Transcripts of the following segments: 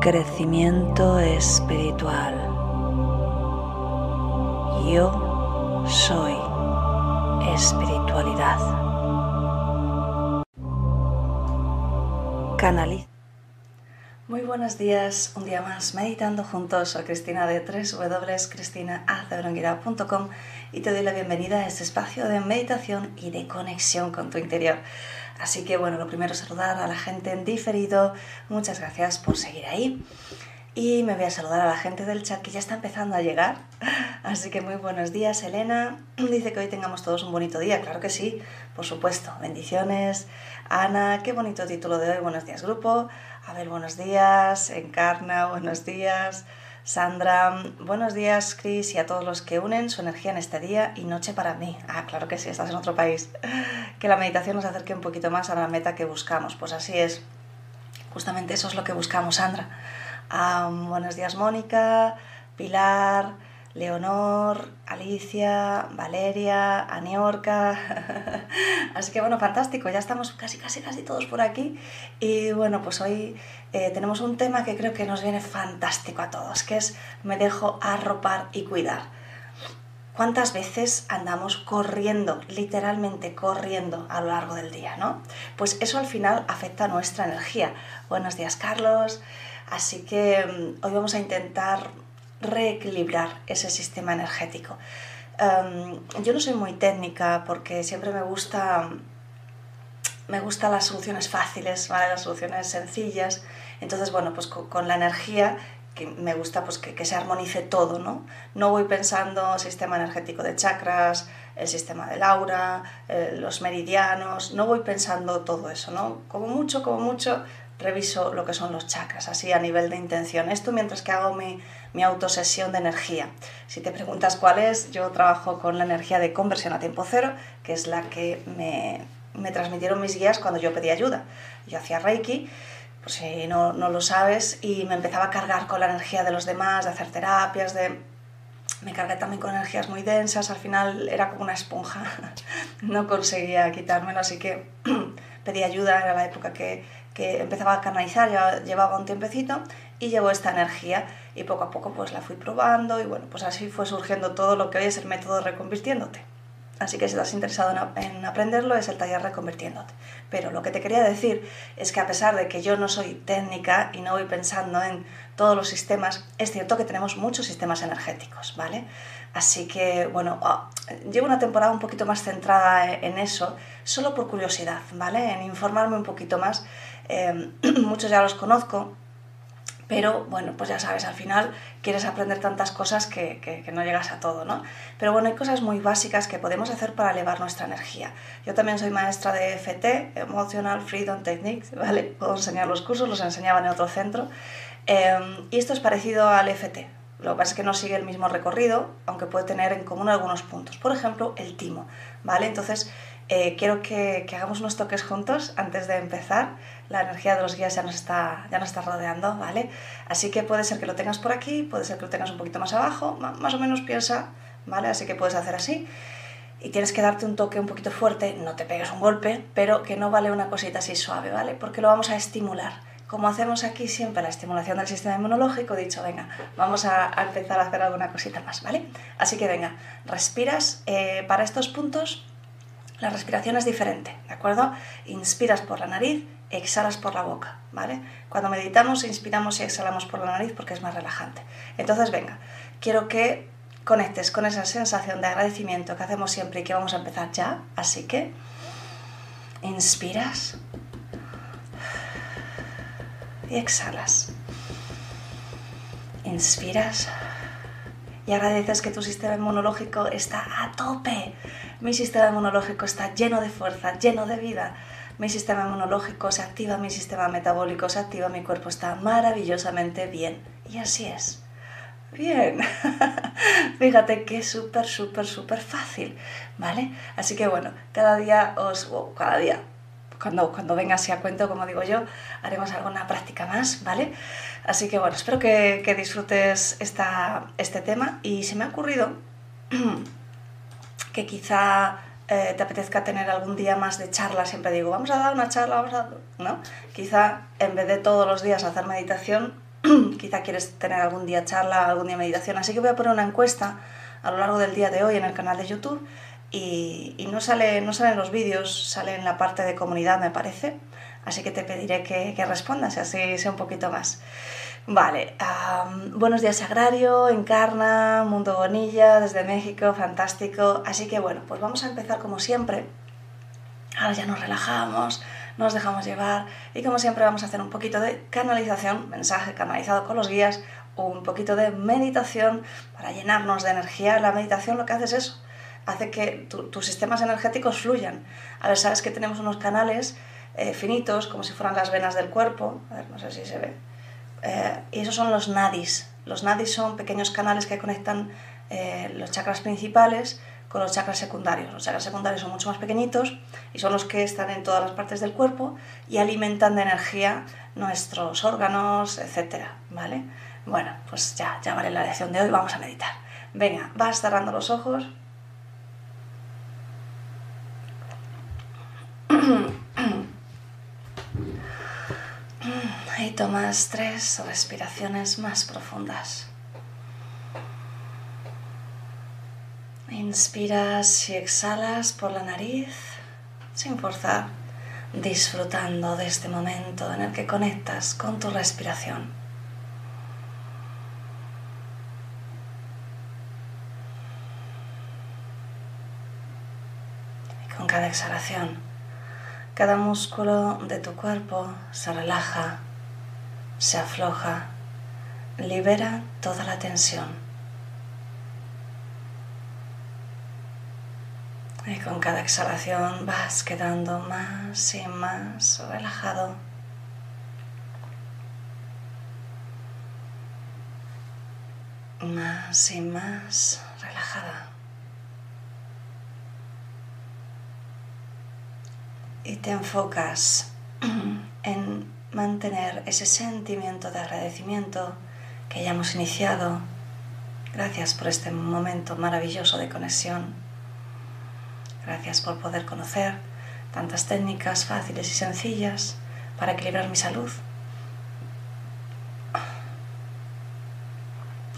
Crecimiento espiritual. Yo soy espiritualidad. Canaliza. Muy buenos días, un día más meditando juntos. Soy Cristina de www.cristinaaceveronguira.com y te doy la bienvenida a este espacio de meditación y de conexión con tu interior. Así que bueno, lo primero saludar a la gente en diferido. Muchas gracias por seguir ahí. Y me voy a saludar a la gente del chat que ya está empezando a llegar. Así que muy buenos días, Elena. Dice que hoy tengamos todos un bonito día. Claro que sí, por supuesto. Bendiciones. Ana, qué bonito título de hoy. Buenos días, grupo. A ver, buenos días. Encarna, buenos días. Sandra, buenos días, Chris, y a todos los que unen su energía en este día y noche para mí. Ah, claro que sí, estás en otro país. Que la meditación nos acerque un poquito más a la meta que buscamos. Pues así es. Justamente eso es lo que buscamos, Sandra. Ah, buenos días, Mónica, Pilar, Leonor, Alicia, Valeria, Aniorca. Así que bueno, fantástico, ya estamos casi, casi, casi todos por aquí. Y bueno, pues hoy eh, tenemos un tema que creo que nos viene fantástico a todos, que es me dejo arropar y cuidar. ¿Cuántas veces andamos corriendo, literalmente corriendo a lo largo del día, no? Pues eso al final afecta nuestra energía. Buenos días, Carlos. Así que mm, hoy vamos a intentar reequilibrar ese sistema energético. Um, yo no soy muy técnica porque siempre me gusta me gustan las soluciones fáciles, las soluciones sencillas. Entonces, bueno, pues con, la energía que me gusta pues que, que, se armonice todo, ¿no? No voy pensando sistema energético de chakras, el sistema del aura, eh, los meridianos, no voy pensando todo eso, ¿no? Como mucho, como mucho, reviso lo que son los chakras, así a nivel de intención. Esto mientras que hago mi, mi autosesión de energía. Si te preguntas cuál es, yo trabajo con la energía de conversión a tiempo cero, que es la que me, me transmitieron mis guías cuando yo pedí ayuda. Yo hacía Reiki, pues si no, no lo sabes, y me empezaba a cargar con la energía de los demás, de hacer terapias, de... Me cargué también con energías muy densas, al final era como una esponja, no conseguía quitármelo, así que pedí ayuda, era la época que, que empezaba a canalizar, ya llevaba un tiempecito y llegó esta energía y poco a poco pues la fui probando y bueno, pues así fue surgiendo todo lo que hoy es el método reconvirtiéndote. Así que si estás interesado en aprenderlo es el taller reconvirtiéndote. Pero lo que te quería decir es que a pesar de que yo no soy técnica y no voy pensando en todos los sistemas, es cierto que tenemos muchos sistemas energéticos, ¿vale? Así que, bueno, oh, llevo una temporada un poquito más centrada en eso, solo por curiosidad, ¿vale? En informarme un poquito más. Eh, muchos ya los conozco, pero bueno, pues ya sabes, al final quieres aprender tantas cosas que, no llegas a todo, ¿no? Pero bueno, hay cosas muy básicas que podemos hacer para elevar nuestra energía. Yo también soy maestra de FT, Emotional Freedom Techniques, ¿vale? Puedo enseñar los cursos, los enseñaba en otro centro. Eh, y esto es parecido al FT. Lo que pasa es que no sigue el mismo recorrido, aunque puede tener en común algunos puntos. Por ejemplo, el timo, ¿vale? Entonces, eh, quiero que, que, hagamos unos toques juntos antes de empezar. La energía de los guías ya nos, está, ya nos está rodeando, ¿vale? Así que puede ser que lo tengas por aquí, puede ser que lo tengas un poquito más abajo, más o menos piensa, ¿vale? Así que puedes hacer así. Y tienes que darte un toque un poquito fuerte, no te pegues un golpe, pero que no vale una cosita así suave, ¿vale? Porque lo vamos a estimular. Como hacemos aquí siempre la estimulación del sistema inmunológico, dicho, venga, vamos a, a empezar a hacer alguna cosita más, ¿vale? Así que venga, respiras eh, para estos puntos la respiración es diferente, ¿de acuerdo? Inspiras por la nariz, exhalas por la boca, ¿vale? Cuando meditamos, inspiramos y exhalamos por la nariz porque es más relajante. Entonces, venga, quiero que conectes con esa sensación de agradecimiento que hacemos siempre y que vamos a empezar ya. Así que, inspiras y exhalas. Inspiras y agradeces que tu sistema inmunológico está a tope mi sistema inmunológico está lleno de fuerza, lleno de vida. Mi sistema inmunológico se activa, mi sistema metabólico se activa, mi cuerpo está maravillosamente bien. Y así es. Bien, fíjate que es súper, súper, súper fácil, ¿vale? Así que bueno, cada día os, cada día, cuando, cuando venga así a cuento, como digo yo, haremos alguna práctica más, ¿vale? Así que bueno, espero que, que disfrutes esta, este tema y se me ha ocurrido que quizá eh, te apetezca tener algún día más de charla, siempre digo, vamos a dar una charla, vamos a... ¿no? Quizá en vez de todos los días hacer meditación, quizá quieres tener algún día charla, algún día meditación, así que voy a poner una encuesta a lo largo del día de hoy en el canal de YouTube y, no, sale, no los vídeos, sale en la parte de comunidad me parece, así que te pediré que, que respondas y así sea un poquito más. Vale, buenos días Agrario, Encarna, Mundo Bonilla, desde México, fantástico. Así que bueno, pues vamos a empezar como siempre. Ahora ya nos relajamos, nos dejamos llevar y como siempre vamos a hacer un poquito de canalización, mensaje canalizado con los guías, un poquito de meditación para llenarnos de energía. La meditación lo que hace es eso, hace que tus sistemas energéticos fluyan. A ver, sabes que tenemos unos canales eh, finitos, como si fueran las venas del cuerpo, a ver, no sé si se ve eh, y esos son los nadis. Los nadis son pequeños canales que conectan eh, los chakras principales con los chakras secundarios. Los chakras secundarios son mucho más pequeñitos y son los que están en todas las partes del cuerpo y alimentan de energía nuestros órganos, etc. ¿Vale? Bueno, pues ya, ya vale la lección de hoy, vamos a meditar. Venga, vas cerrando los ojos. y tomas tres respiraciones más profundas. Inspiras y exhalas por la nariz sin forzar, disfrutando de este momento en el que conectas con tu respiración. Y con cada exhalación, cada músculo de tu cuerpo se relaja se afloja, libera toda la tensión. Y con cada exhalación vas quedando más y más relajado. Más y más relajada. Y te enfocas en mantener ese sentimiento de agradecimiento que ya hemos iniciado. Gracias por este momento maravilloso de conexión. Gracias por poder conocer tantas técnicas fáciles y sencillas para equilibrar mi salud.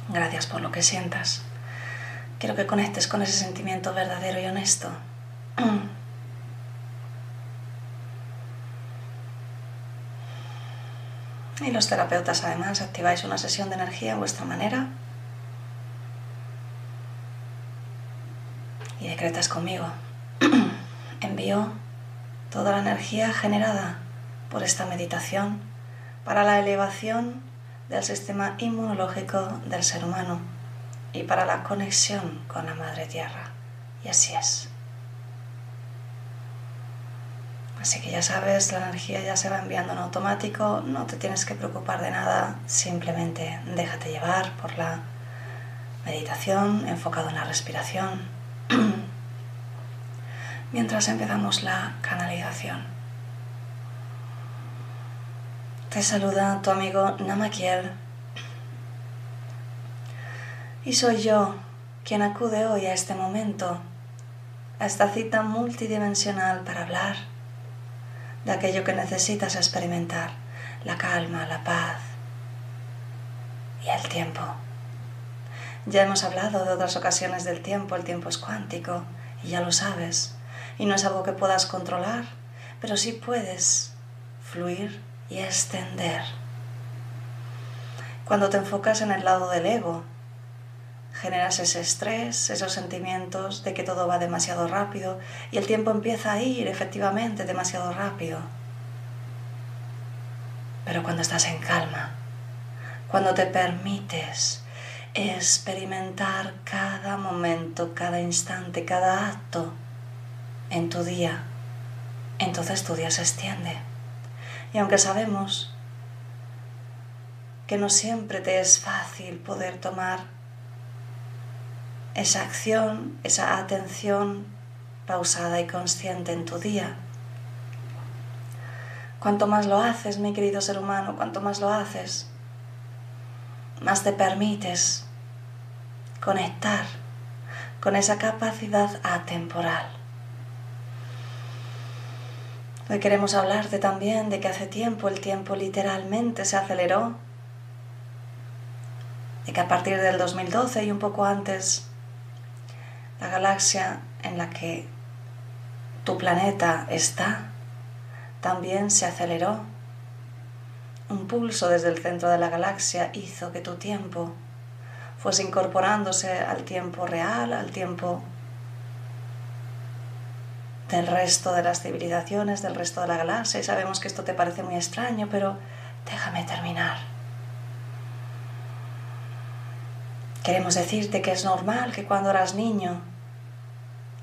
Gracias por lo que sientas. Quiero que conectes con ese sentimiento verdadero y honesto. Y los terapeutas además activáis una sesión de energía a vuestra manera. Y decretas conmigo. Envío toda la energía generada por esta meditación para la elevación del sistema inmunológico del ser humano y para la conexión con la Madre Tierra. Y así es. Así que ya sabes, la energía ya se va enviando en automático, no te tienes que preocupar de nada, simplemente déjate llevar por la meditación enfocado en la respiración. Mientras empezamos la canalización. Te saluda tu amigo Namakiel. Y soy yo quien acude hoy a este momento, a esta cita multidimensional para hablar de aquello que necesitas experimentar, la calma, la paz y el tiempo. Ya hemos hablado de otras ocasiones del tiempo, el tiempo es cuántico y ya lo sabes, y no es algo que puedas controlar, pero sí puedes fluir y extender. Cuando te enfocas en el lado del ego, generas ese estrés, esos sentimientos de que todo va demasiado rápido y el tiempo empieza a ir efectivamente demasiado rápido. Pero cuando estás en calma, cuando te permites experimentar cada momento, cada instante, cada acto en tu día, entonces tu día se extiende. Y aunque sabemos que no siempre te es fácil poder tomar esa acción, esa atención pausada y consciente en tu día. Cuanto más lo haces, mi querido ser humano, cuanto más lo haces, más te permites conectar con esa capacidad atemporal. Hoy queremos hablarte también de que hace tiempo el tiempo literalmente se aceleró, de que a partir del 2012 y un poco antes, la galaxia en la que tu planeta está también se aceleró. Un pulso desde el centro de la galaxia hizo que tu tiempo fuese incorporándose al tiempo real, al tiempo del resto de las civilizaciones, del resto de la galaxia. Y sabemos que esto te parece muy extraño, pero déjame terminar. Queremos decirte que es normal que cuando eras niño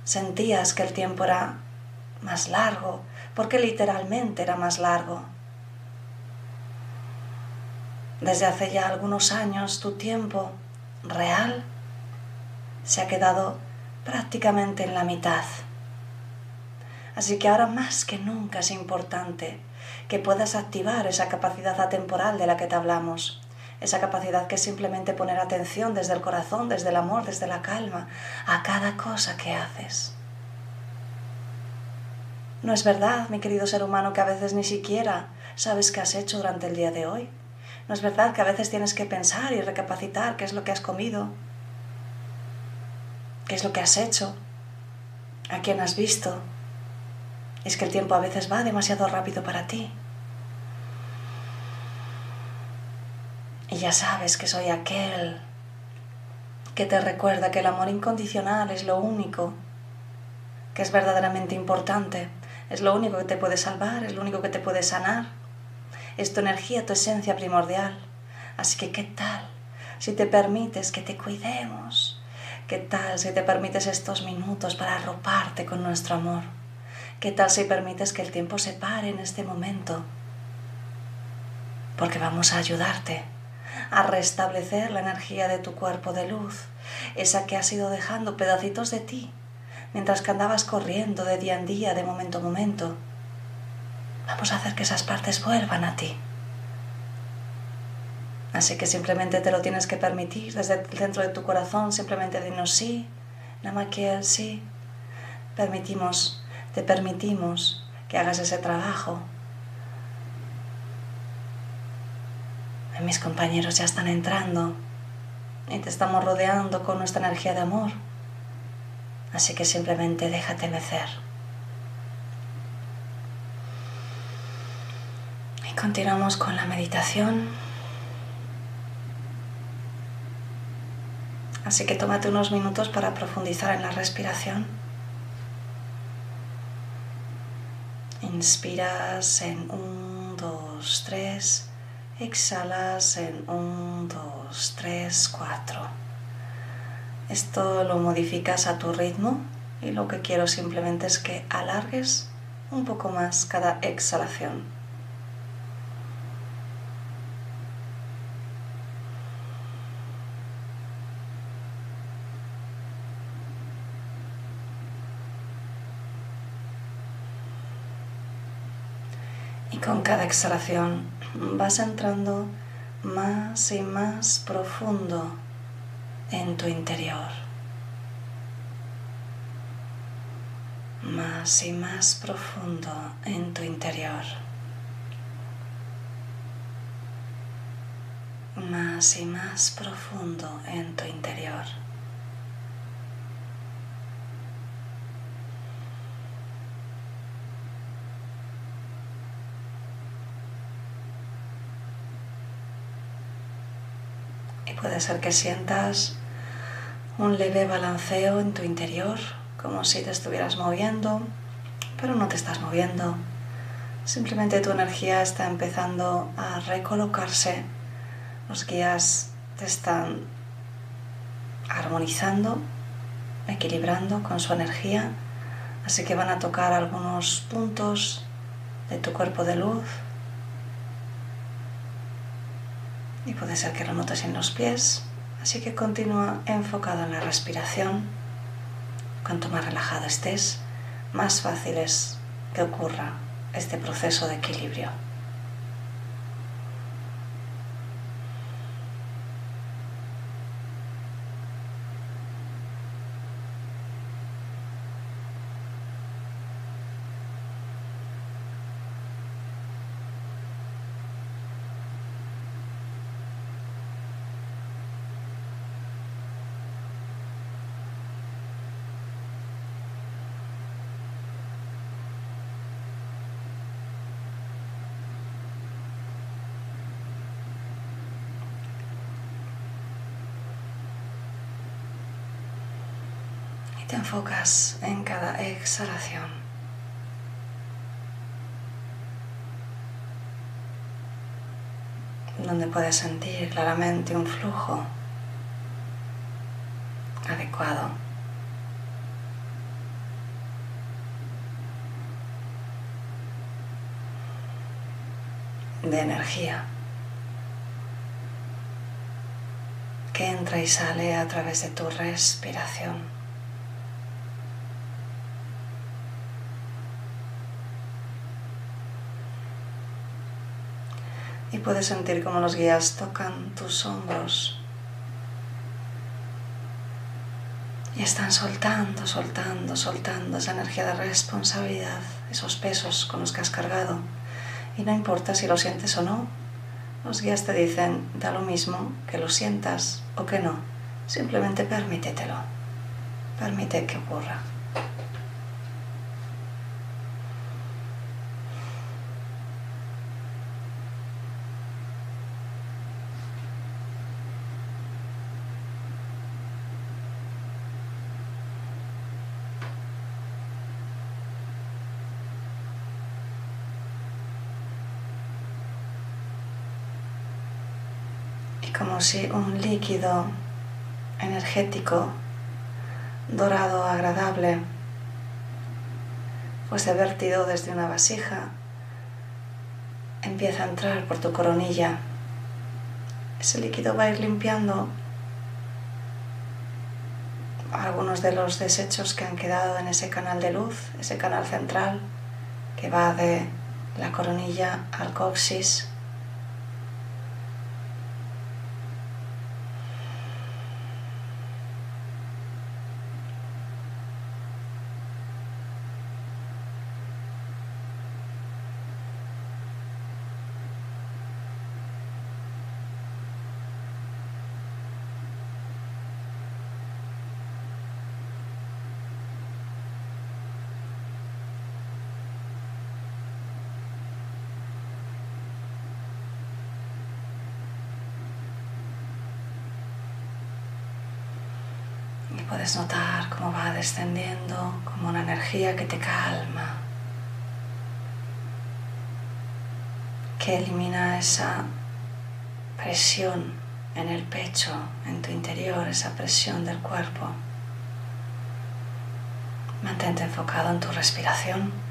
sentías que el tiempo era más largo, porque literalmente era más largo. Desde hace ya algunos años tu tiempo real se ha quedado prácticamente en la mitad. Así que ahora más que nunca es importante que puedas activar esa capacidad atemporal de la que te hablamos, esa capacidad que es simplemente poner atención desde el corazón, desde el amor, desde la calma, a cada cosa que haces. No es verdad, mi querido ser humano, que a veces ni siquiera sabes qué has hecho durante el día de hoy. No es verdad que a veces tienes que pensar y recapacitar qué es lo que has comido, qué es lo que has hecho, a quién has visto. Es que el tiempo a veces va demasiado rápido para ti. Y ya sabes que soy aquel que te recuerda que el amor incondicional es lo único que es verdaderamente importante es lo único que te puede salvar, es lo único que te puede sanar. Es tu energía, tu esencia primordial. Así que, ¿qué tal si te permites que te cuidemos? ¿Qué tal si te permites estos minutos para arroparte con nuestro amor? ¿Qué tal si permites que el tiempo se pare en este momento? Porque vamos a ayudarte a restablecer la energía de tu cuerpo de luz, esa que has ido dejando pedacitos de ti mientras que andabas corriendo de día en día, de momento a momento. Vamos a hacer que esas partes vuelvan a ti. Así que simplemente te lo tienes que permitir desde el centro de tu corazón, simplemente dinos sí, Namakiel, sí. Permitimos, te permitimos que hagas ese trabajo. Mis compañeros ya están entrando y te estamos rodeando con nuestra energía de amor. Así que simplemente déjate mecer. Y continuamos con la meditación. Así que tómate unos minutos para profundizar en la respiración. Inspiras en 1, 2, 3. Exhalas en 1, 2, 3, 4. Esto lo modificas a tu ritmo y lo que quiero simplemente es que alargues un poco más cada exhalación. Y con cada exhalación vas entrando más y más profundo en tu interior. Más y más profundo en tu interior. Más y más profundo en tu interior. Puede ser que sientas un leve balanceo en tu interior, como si te estuvieras moviendo, pero no te estás moviendo. Simplemente tu energía está empezando a recolocarse. Los guías te están armonizando, equilibrando con su energía. Así que van a tocar algunos puntos de tu cuerpo de luz Y puede ser que lo notes en los pies, así que continúa enfocado en la respiración. Cuanto más relajado estés, más fácil es que ocurra este proceso de equilibrio. Te enfocas en cada exhalación. Donde puedes sentir claramente un flujo adecuado. de energía que entra y sale a través de tu respiración. Y puedes sentir cómo los guías tocan tus hombros y están soltando, soltando, soltando esa energía de responsabilidad, esos pesos con los que has cargado. Y no importa si lo sientes o no, los guías te dicen, da lo mismo que lo sientas o que no, simplemente permítetelo, permite que ocurra. Si un líquido energético dorado agradable fuese vertido desde una vasija, empieza a entrar por tu coronilla. Ese líquido va a ir limpiando algunos de los desechos que han quedado en ese canal de luz, ese canal central que va de la coronilla al coxis puedes notar cómo va descendiendo como una energía que te calma, que elimina esa presión en el pecho, en tu interior, esa presión del cuerpo. Mantente enfocado en tu respiración.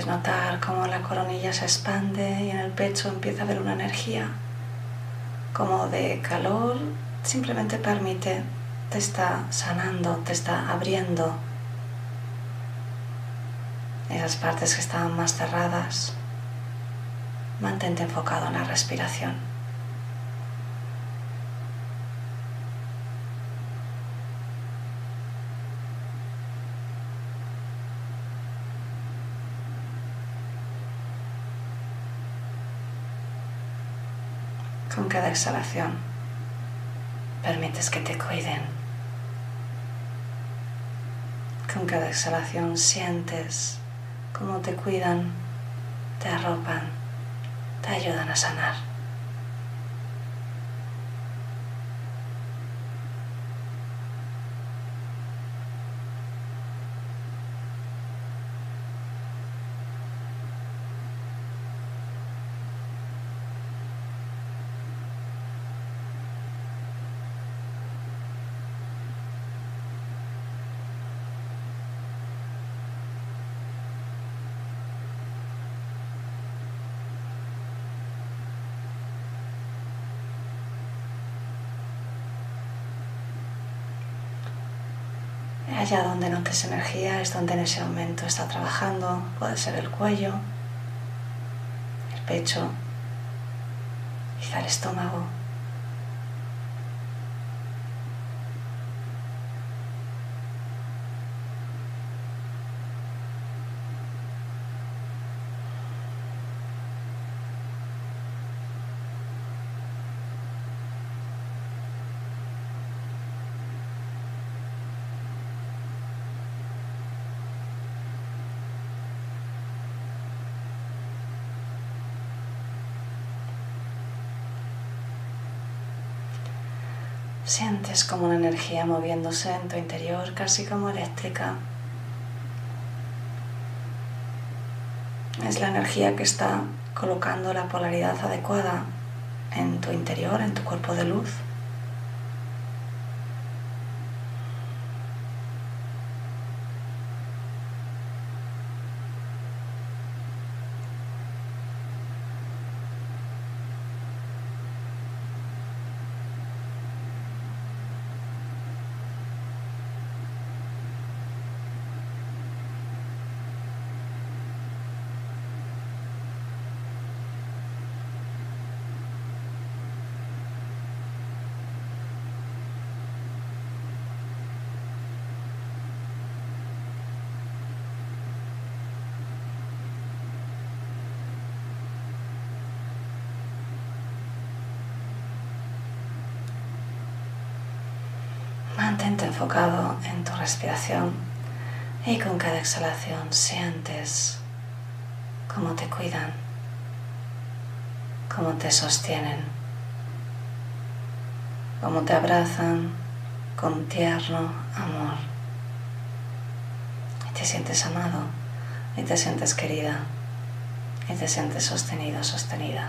Puedes notar cómo la coronilla se expande y en el pecho empieza a haber una energía como de calor. Simplemente permite, te está sanando, te está abriendo esas partes que estaban más cerradas. mantente enfocado en la respiración. Con exhalación permites que te cuiden. Con cada exhalación sientes cómo te cuidan, te arropan, te ayudan a sanar. Allá donde notes energía es donde en ese momento está trabajando. Puede ser el cuello, el pecho, quizá el estómago. Sientes como una energía moviéndose en tu interior, casi como eléctrica. Es la energía que está colocando la polaridad adecuada en tu interior, en tu cuerpo de luz. Mantente enfocado en tu respiración y con cada exhalación sientes cómo te cuidan, cómo te sostienen, cómo te abrazan con tierno amor. Y te sientes amado, y te sientes querida, y te sientes sostenido, sostenida.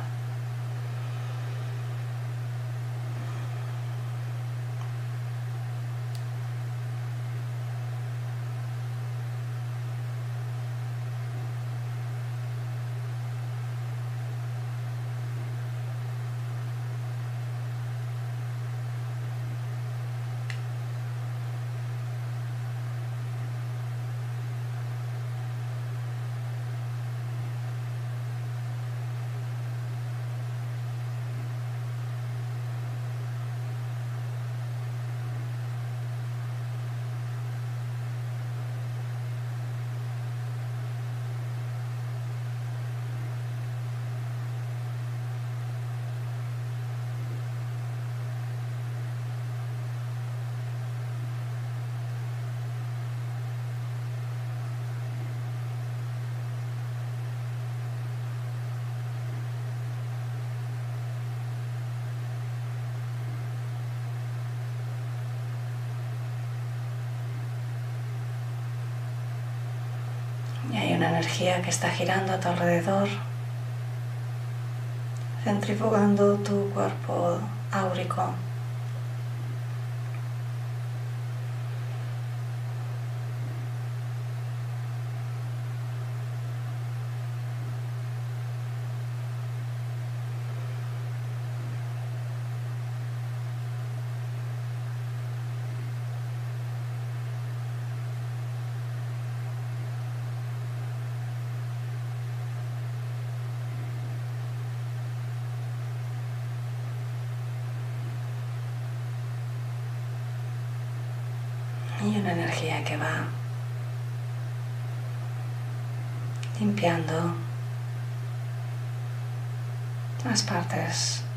Y hay una energía que está girando a tu alrededor, centrifugando tu cuerpo áurico.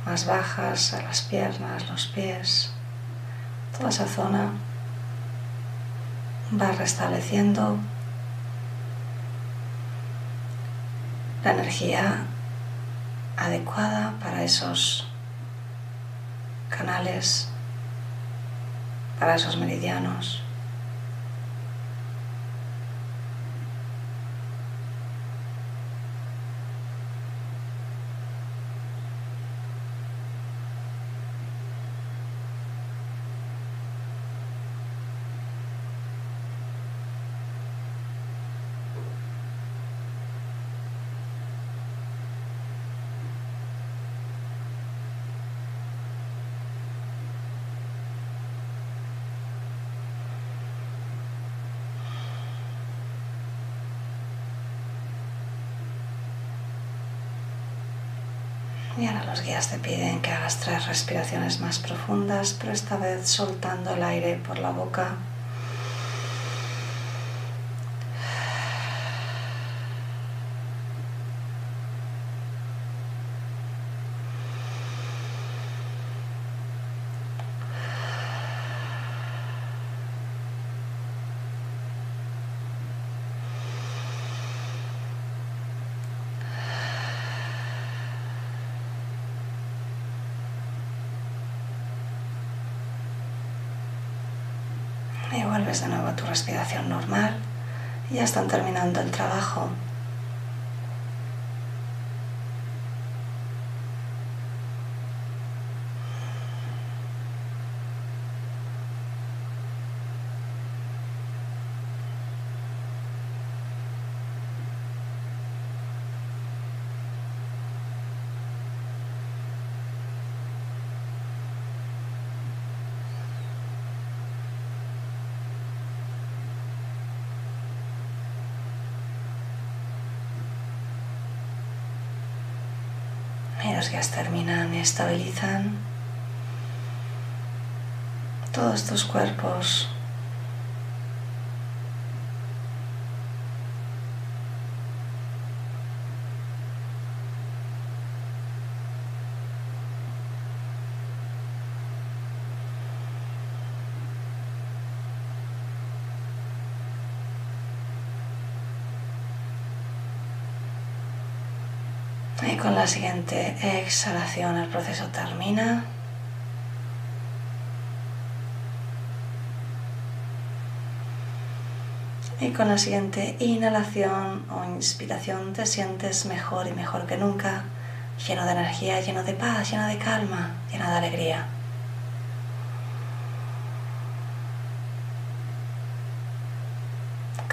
Más bajas, las piernas, los pies, toda esa zona va restableciendo la energía adecuada para esos canales, para esos meridianos. Y ahora los guías te piden que hagas tres respiraciones más profundas, pero esta vez soltando el aire por la boca. Y vuelves de nuevo a tu respiración normal. Ya están terminando el trabajo. Los guías terminan y estabilizan todos tus cuerpos. Y con la siguiente exhalación el proceso termina. Y con la siguiente inhalación o inspiración te sientes mejor y mejor que nunca, lleno de energía, lleno de paz, lleno de calma, lleno de alegría.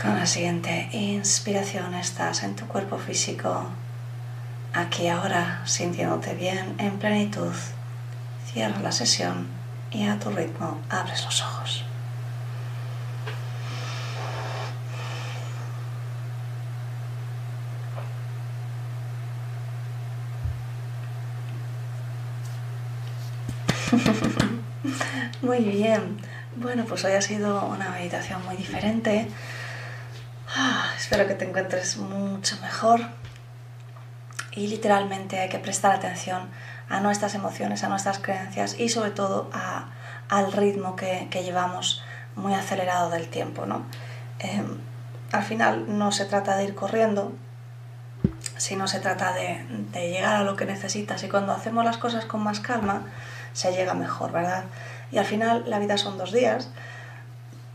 Con la siguiente inspiración estás en tu cuerpo físico aquí ahora sintiéndote bien en plenitud. Cierra la sesión y a tu ritmo abres los ojos. Muy bien. Bueno, pues hoy ha sido una meditación muy diferente. Ah, espero que te encuentres mucho mejor y literalmente hay que prestar atención a nuestras emociones, a nuestras creencias y sobre todo a, al ritmo que, llevamos muy acelerado del tiempo. ¿no? Eh, al final no se trata de ir corriendo, sino se trata de, de, llegar a lo que necesitas y cuando hacemos las cosas con más calma se llega mejor, ¿verdad? Y al final la vida son dos días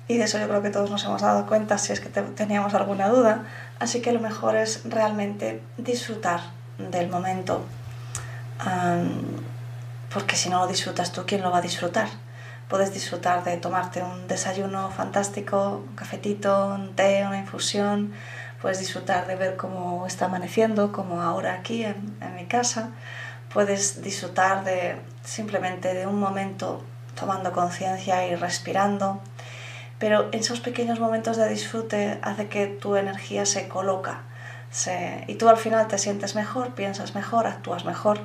y de eso yo creo que todos nos hemos dado cuenta si es que te, teníamos alguna duda, así que lo mejor es realmente disfrutar del momento, porque si no lo disfrutas tú, ¿quién lo va a disfrutar? Puedes disfrutar de tomarte un desayuno fantástico, un cafetito, un té, una infusión, puedes disfrutar de ver cómo está amaneciendo, como ahora aquí en, en mi casa, puedes disfrutar de simplemente de un momento tomando conciencia y respirando, pero esos pequeños momentos de disfrute hace que tu energía se coloca y tú al final te sientes mejor, piensas mejor, actúas mejor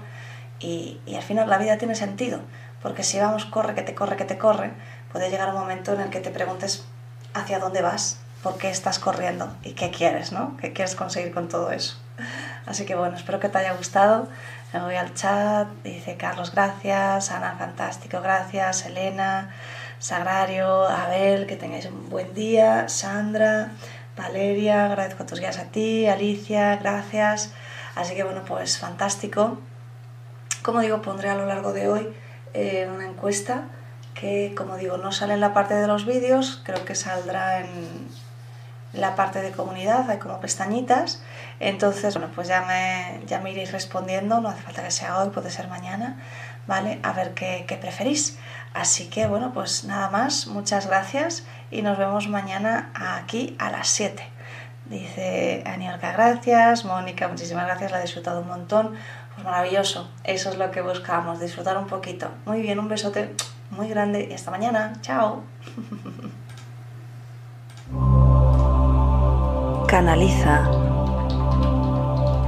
y, y, al final la vida tiene sentido, porque si vamos corre, que te corre, que te corre, puede llegar un momento en el que te preguntes hacia dónde vas, por qué estás corriendo y qué quieres, ¿no? ¿Qué quieres conseguir con todo eso? Así que bueno, espero que te haya gustado. Me voy al chat, dice Carlos, gracias, Ana, fantástico, gracias, Elena, Sagrario, Abel, que tengáis un buen día, Sandra, Valeria, agradezco tus guías a ti, Alicia, gracias. Así que bueno, pues fantástico. Como digo, pondré a lo largo de hoy eh, una encuesta que, como digo, no sale en la parte de los vídeos, creo que saldrá en la parte de comunidad, hay como pestañitas. Entonces, bueno, pues ya me, ya me iréis respondiendo, no hace falta que sea hoy, puede ser mañana, ¿vale? A ver qué, qué preferís. Así que, bueno, pues nada más, muchas gracias y nos vemos mañana aquí a las 7. Dice Aniorca, gracias. Mónica, muchísimas gracias, la he disfrutado un montón. Pues maravilloso, eso es lo que buscamos, disfrutar un poquito. Muy bien, un besote muy grande y hasta mañana. Chao. Canaliza.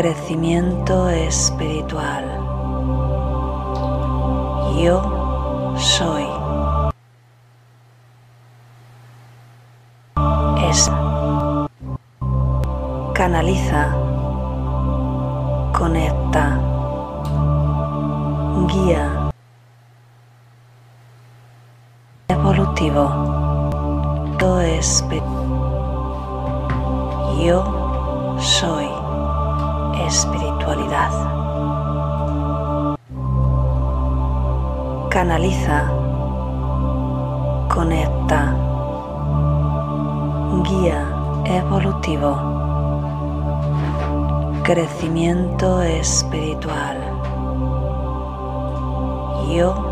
Crecimiento espiritual. Yo soy. Es. Canaliza. Canaliza. Conecta. Guía evolutivo. Crecimiento espiritual. Yo